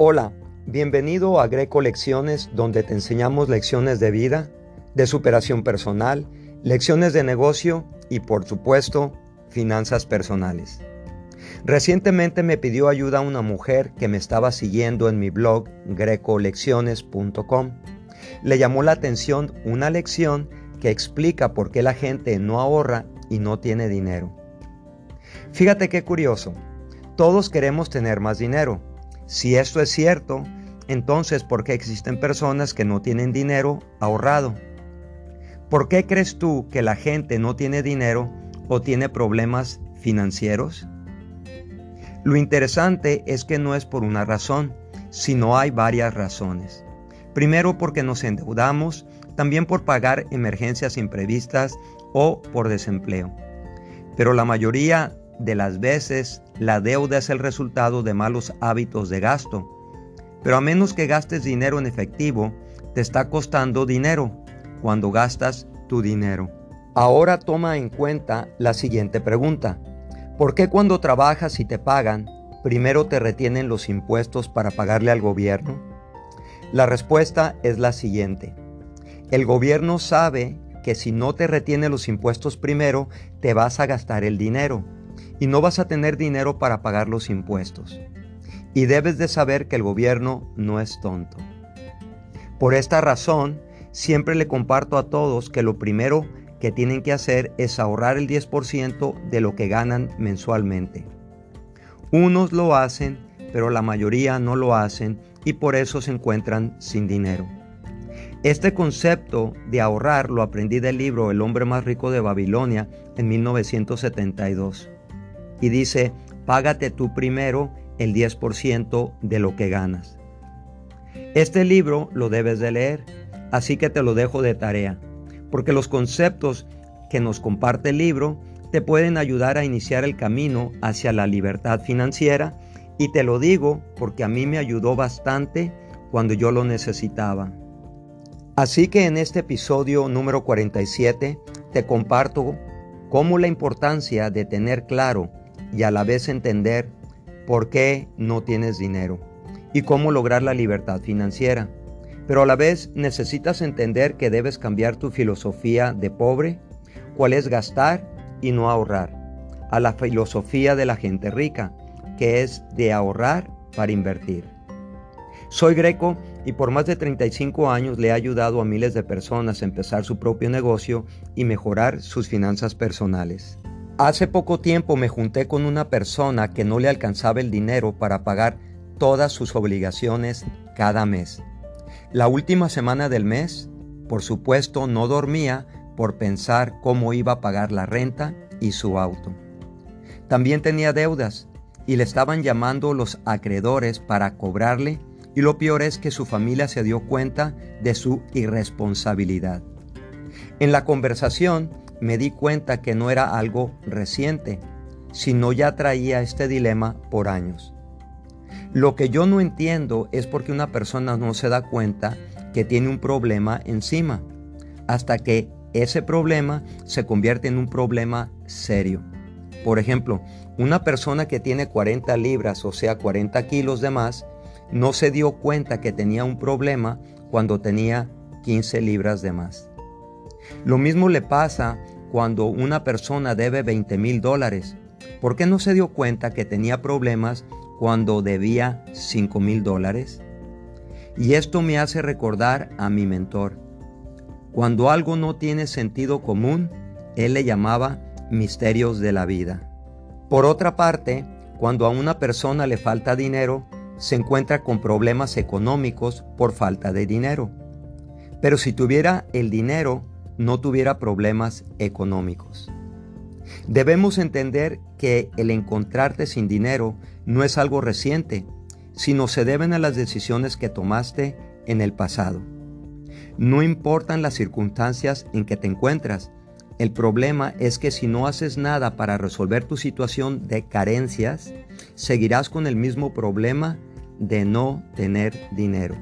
Hola, bienvenido a Greco Lecciones, donde te enseñamos lecciones de vida, de superación personal, lecciones de negocio y por supuesto, finanzas personales. Recientemente me pidió ayuda una mujer que me estaba siguiendo en mi blog grecolecciones.com. Le llamó la atención una lección que explica por qué la gente no ahorra y no tiene dinero. Fíjate qué curioso. Todos queremos tener más dinero. Si esto es cierto, entonces ¿por qué existen personas que no tienen dinero ahorrado? ¿Por qué crees tú que la gente no tiene dinero o tiene problemas financieros? Lo interesante es que no es por una razón, sino hay varias razones. Primero porque nos endeudamos, también por pagar emergencias imprevistas o por desempleo. Pero la mayoría de las veces la deuda es el resultado de malos hábitos de gasto. Pero a menos que gastes dinero en efectivo, te está costando dinero cuando gastas tu dinero. Ahora toma en cuenta la siguiente pregunta. ¿Por qué cuando trabajas y te pagan, primero te retienen los impuestos para pagarle al gobierno? La respuesta es la siguiente. El gobierno sabe que si no te retiene los impuestos primero, te vas a gastar el dinero y no vas a tener dinero para pagar los impuestos. Y debes de saber que el gobierno no es tonto. Por esta razón, siempre le comparto a todos que lo primero que tienen que hacer es ahorrar el 10% de lo que ganan mensualmente. Unos lo hacen, pero la mayoría no lo hacen y por eso se encuentran sin dinero. Este concepto de ahorrar lo aprendí del libro El hombre más rico de Babilonia en 1972 y dice, págate tú primero el 10% de lo que ganas. Este libro lo debes de leer, así que te lo dejo de tarea, porque los conceptos que nos comparte el libro te pueden ayudar a iniciar el camino hacia la libertad financiera y te lo digo porque a mí me ayudó bastante cuando yo lo necesitaba. Así que en este episodio número 47 te comparto cómo la importancia de tener claro y a la vez entender por qué no tienes dinero y cómo lograr la libertad financiera. Pero a la vez necesitas entender que debes cambiar tu filosofía de pobre, cuál es gastar y no ahorrar, a la filosofía de la gente rica, que es de ahorrar para invertir. Soy Greco y por más de 35 años le he ayudado a miles de personas a empezar su propio negocio y mejorar sus finanzas personales. Hace poco tiempo me junté con una persona que no le alcanzaba el dinero para pagar todas sus obligaciones cada mes. La última semana del mes, por supuesto, no dormía por pensar cómo iba a pagar la renta y su auto. También tenía deudas y le estaban llamando los acreedores para cobrarle y lo peor es que su familia se dio cuenta de su irresponsabilidad. En la conversación me di cuenta que no era algo reciente, sino ya traía este dilema por años. Lo que yo no entiendo es por qué una persona no se da cuenta que tiene un problema encima, hasta que ese problema se convierte en un problema serio. Por ejemplo, una persona que tiene 40 libras, o sea, 40 kilos de más, no se dio cuenta que tenía un problema cuando tenía 15 libras de más. Lo mismo le pasa cuando una persona debe 20 mil dólares. ¿Por qué no se dio cuenta que tenía problemas cuando debía 5 mil dólares? Y esto me hace recordar a mi mentor. Cuando algo no tiene sentido común, él le llamaba misterios de la vida. Por otra parte, cuando a una persona le falta dinero, se encuentra con problemas económicos por falta de dinero. Pero si tuviera el dinero, no tuviera problemas económicos. Debemos entender que el encontrarte sin dinero no es algo reciente, sino se deben a las decisiones que tomaste en el pasado. No importan las circunstancias en que te encuentras, el problema es que si no haces nada para resolver tu situación de carencias, seguirás con el mismo problema de no tener dinero.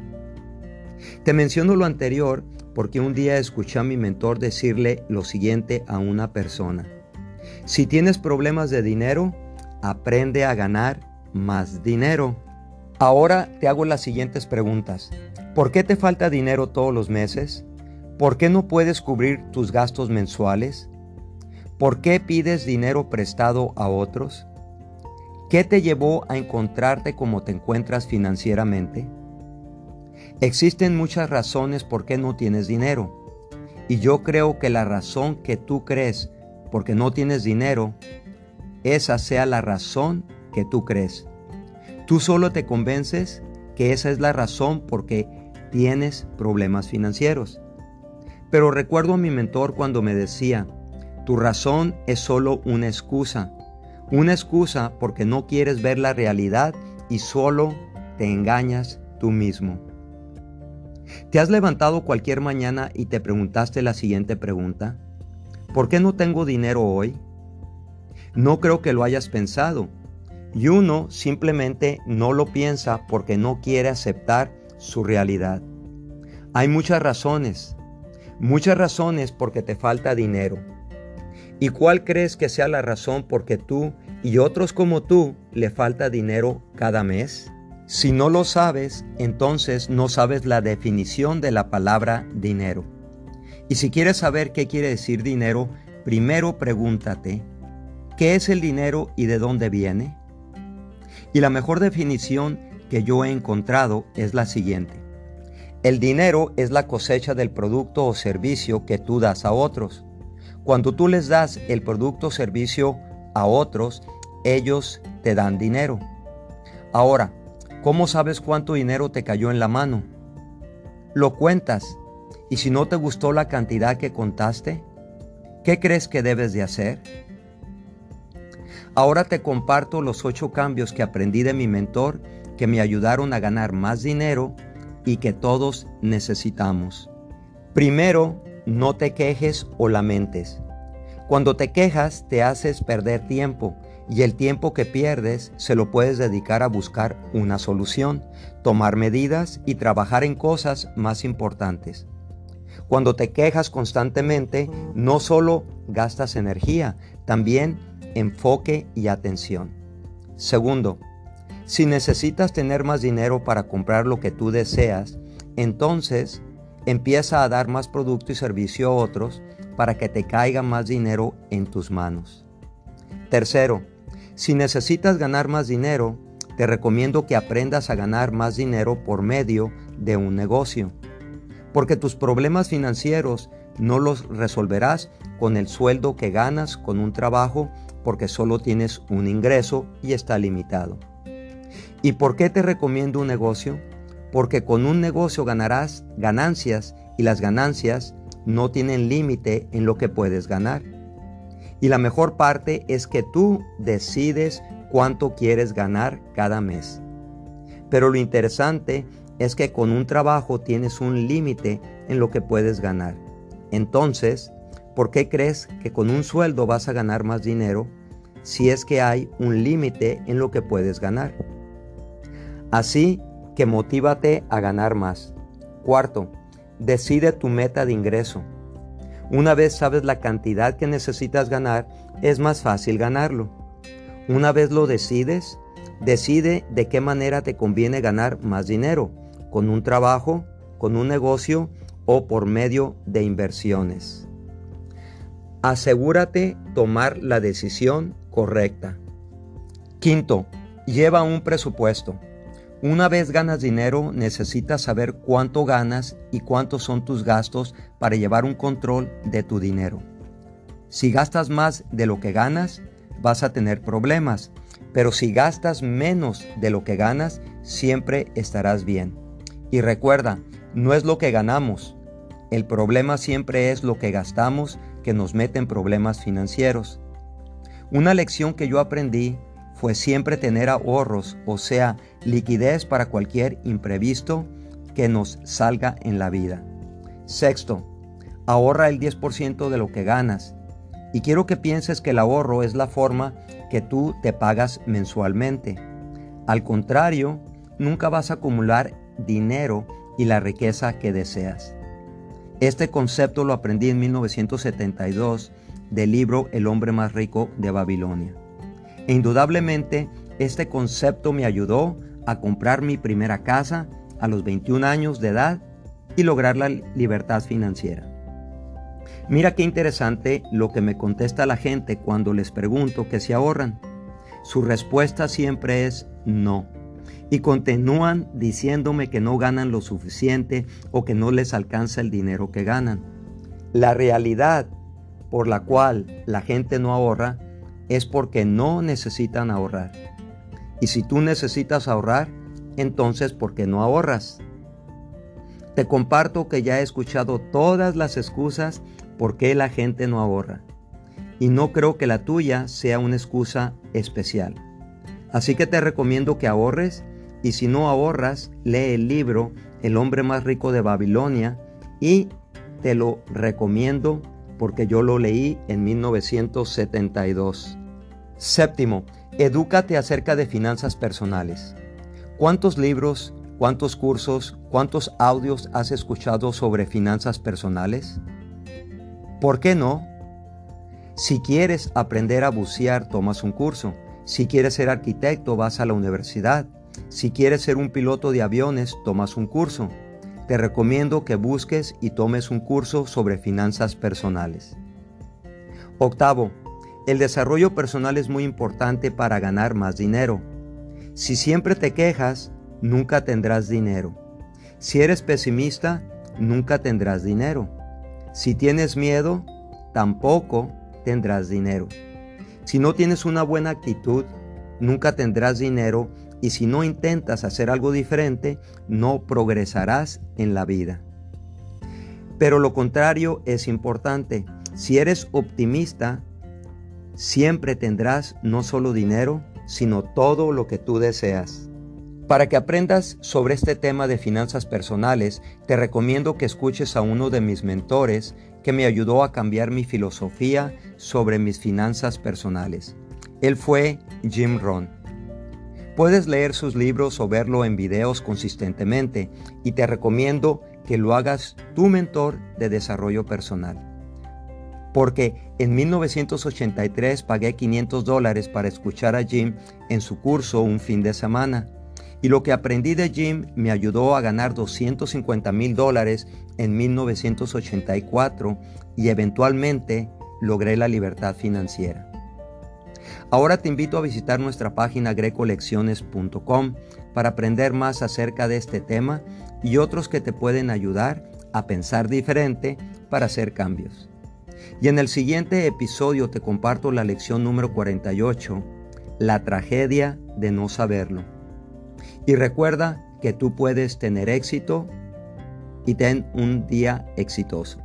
Te menciono lo anterior porque un día escuché a mi mentor decirle lo siguiente a una persona. Si tienes problemas de dinero, aprende a ganar más dinero. Ahora te hago las siguientes preguntas. ¿Por qué te falta dinero todos los meses? ¿Por qué no puedes cubrir tus gastos mensuales? ¿Por qué pides dinero prestado a otros? ¿Qué te llevó a encontrarte como te encuentras financieramente? Existen muchas razones por qué no tienes dinero. Y yo creo que la razón que tú crees porque no tienes dinero, esa sea la razón que tú crees. Tú solo te convences que esa es la razón por qué tienes problemas financieros. Pero recuerdo a mi mentor cuando me decía, tu razón es solo una excusa. Una excusa porque no quieres ver la realidad y solo te engañas tú mismo. ¿Te has levantado cualquier mañana y te preguntaste la siguiente pregunta? ¿Por qué no tengo dinero hoy? No creo que lo hayas pensado, y uno simplemente no lo piensa porque no quiere aceptar su realidad. Hay muchas razones, muchas razones porque te falta dinero. ¿Y cuál crees que sea la razón porque tú y otros como tú le falta dinero cada mes? Si no lo sabes, entonces no sabes la definición de la palabra dinero. Y si quieres saber qué quiere decir dinero, primero pregúntate, ¿qué es el dinero y de dónde viene? Y la mejor definición que yo he encontrado es la siguiente. El dinero es la cosecha del producto o servicio que tú das a otros. Cuando tú les das el producto o servicio a otros, ellos te dan dinero. Ahora, ¿cómo sabes cuánto dinero te cayó en la mano? Lo cuentas y si no te gustó la cantidad que contaste, ¿qué crees que debes de hacer? Ahora te comparto los ocho cambios que aprendí de mi mentor que me ayudaron a ganar más dinero y que todos necesitamos. Primero, no te quejes o lamentes. Cuando te quejas te haces perder tiempo y el tiempo que pierdes se lo puedes dedicar a buscar una solución, tomar medidas y trabajar en cosas más importantes. Cuando te quejas constantemente, no solo gastas energía, también enfoque y atención. Segundo, si necesitas tener más dinero para comprar lo que tú deseas, entonces empieza a dar más producto y servicio a otros para que te caiga más dinero en tus manos. Tercero, si necesitas ganar más dinero, te recomiendo que aprendas a ganar más dinero por medio de un negocio, porque tus problemas financieros no los resolverás con el sueldo que ganas con un trabajo porque solo tienes un ingreso y está limitado. ¿Y por qué te recomiendo un negocio? Porque con un negocio ganarás ganancias y las ganancias no tienen límite en lo que puedes ganar. Y la mejor parte es que tú decides cuánto quieres ganar cada mes. Pero lo interesante es que con un trabajo tienes un límite en lo que puedes ganar. Entonces, ¿por qué crees que con un sueldo vas a ganar más dinero si es que hay un límite en lo que puedes ganar? Así que motívate a ganar más. Cuarto, decide tu meta de ingreso. Una vez sabes la cantidad que necesitas ganar, es más fácil ganarlo. Una vez lo decides, decide de qué manera te conviene ganar más dinero, con un trabajo, con un negocio o por medio de inversiones. Asegúrate tomar la decisión correcta. Quinto, lleva un presupuesto. Una vez ganas dinero, necesitas saber cuánto ganas y cuántos son tus gastos para llevar un control de tu dinero. Si gastas más de lo que ganas, vas a tener problemas, pero si gastas menos de lo que ganas, siempre estarás bien. Y recuerda, no es lo que ganamos, el problema siempre es lo que gastamos que nos mete en problemas financieros. Una lección que yo aprendí fue siempre tener ahorros, o sea, liquidez para cualquier imprevisto que nos salga en la vida. Sexto, ahorra el 10% de lo que ganas. Y quiero que pienses que el ahorro es la forma que tú te pagas mensualmente. Al contrario, nunca vas a acumular dinero y la riqueza que deseas. Este concepto lo aprendí en 1972 del libro El hombre más rico de Babilonia. E indudablemente este concepto me ayudó a comprar mi primera casa a los 21 años de edad y lograr la libertad financiera. Mira qué interesante lo que me contesta la gente cuando les pregunto que si ahorran. Su respuesta siempre es no. Y continúan diciéndome que no ganan lo suficiente o que no les alcanza el dinero que ganan. La realidad por la cual la gente no ahorra es porque no necesitan ahorrar. Y si tú necesitas ahorrar, entonces ¿por qué no ahorras? Te comparto que ya he escuchado todas las excusas por qué la gente no ahorra. Y no creo que la tuya sea una excusa especial. Así que te recomiendo que ahorres y si no ahorras, lee el libro El hombre más rico de Babilonia y te lo recomiendo porque yo lo leí en 1972. Séptimo, edúcate acerca de finanzas personales. ¿Cuántos libros, cuántos cursos, cuántos audios has escuchado sobre finanzas personales? ¿Por qué no? Si quieres aprender a bucear, tomas un curso. Si quieres ser arquitecto, vas a la universidad. Si quieres ser un piloto de aviones, tomas un curso te recomiendo que busques y tomes un curso sobre finanzas personales. Octavo, el desarrollo personal es muy importante para ganar más dinero. Si siempre te quejas, nunca tendrás dinero. Si eres pesimista, nunca tendrás dinero. Si tienes miedo, tampoco tendrás dinero. Si no tienes una buena actitud, nunca tendrás dinero y si no intentas hacer algo diferente, no progresarás en la vida. Pero lo contrario es importante. Si eres optimista, siempre tendrás no solo dinero, sino todo lo que tú deseas. Para que aprendas sobre este tema de finanzas personales, te recomiendo que escuches a uno de mis mentores que me ayudó a cambiar mi filosofía sobre mis finanzas personales. Él fue Jim Rohn. Puedes leer sus libros o verlo en videos consistentemente y te recomiendo que lo hagas tu mentor de desarrollo personal. Porque en 1983 pagué 500 dólares para escuchar a Jim en su curso un fin de semana. Y lo que aprendí de Jim me ayudó a ganar 250 mil dólares en 1984 y eventualmente logré la libertad financiera. Ahora te invito a visitar nuestra página grecolecciones.com para aprender más acerca de este tema y otros que te pueden ayudar a pensar diferente para hacer cambios. Y en el siguiente episodio te comparto la lección número 48, la tragedia de no saberlo. Y recuerda que tú puedes tener éxito y ten un día exitoso.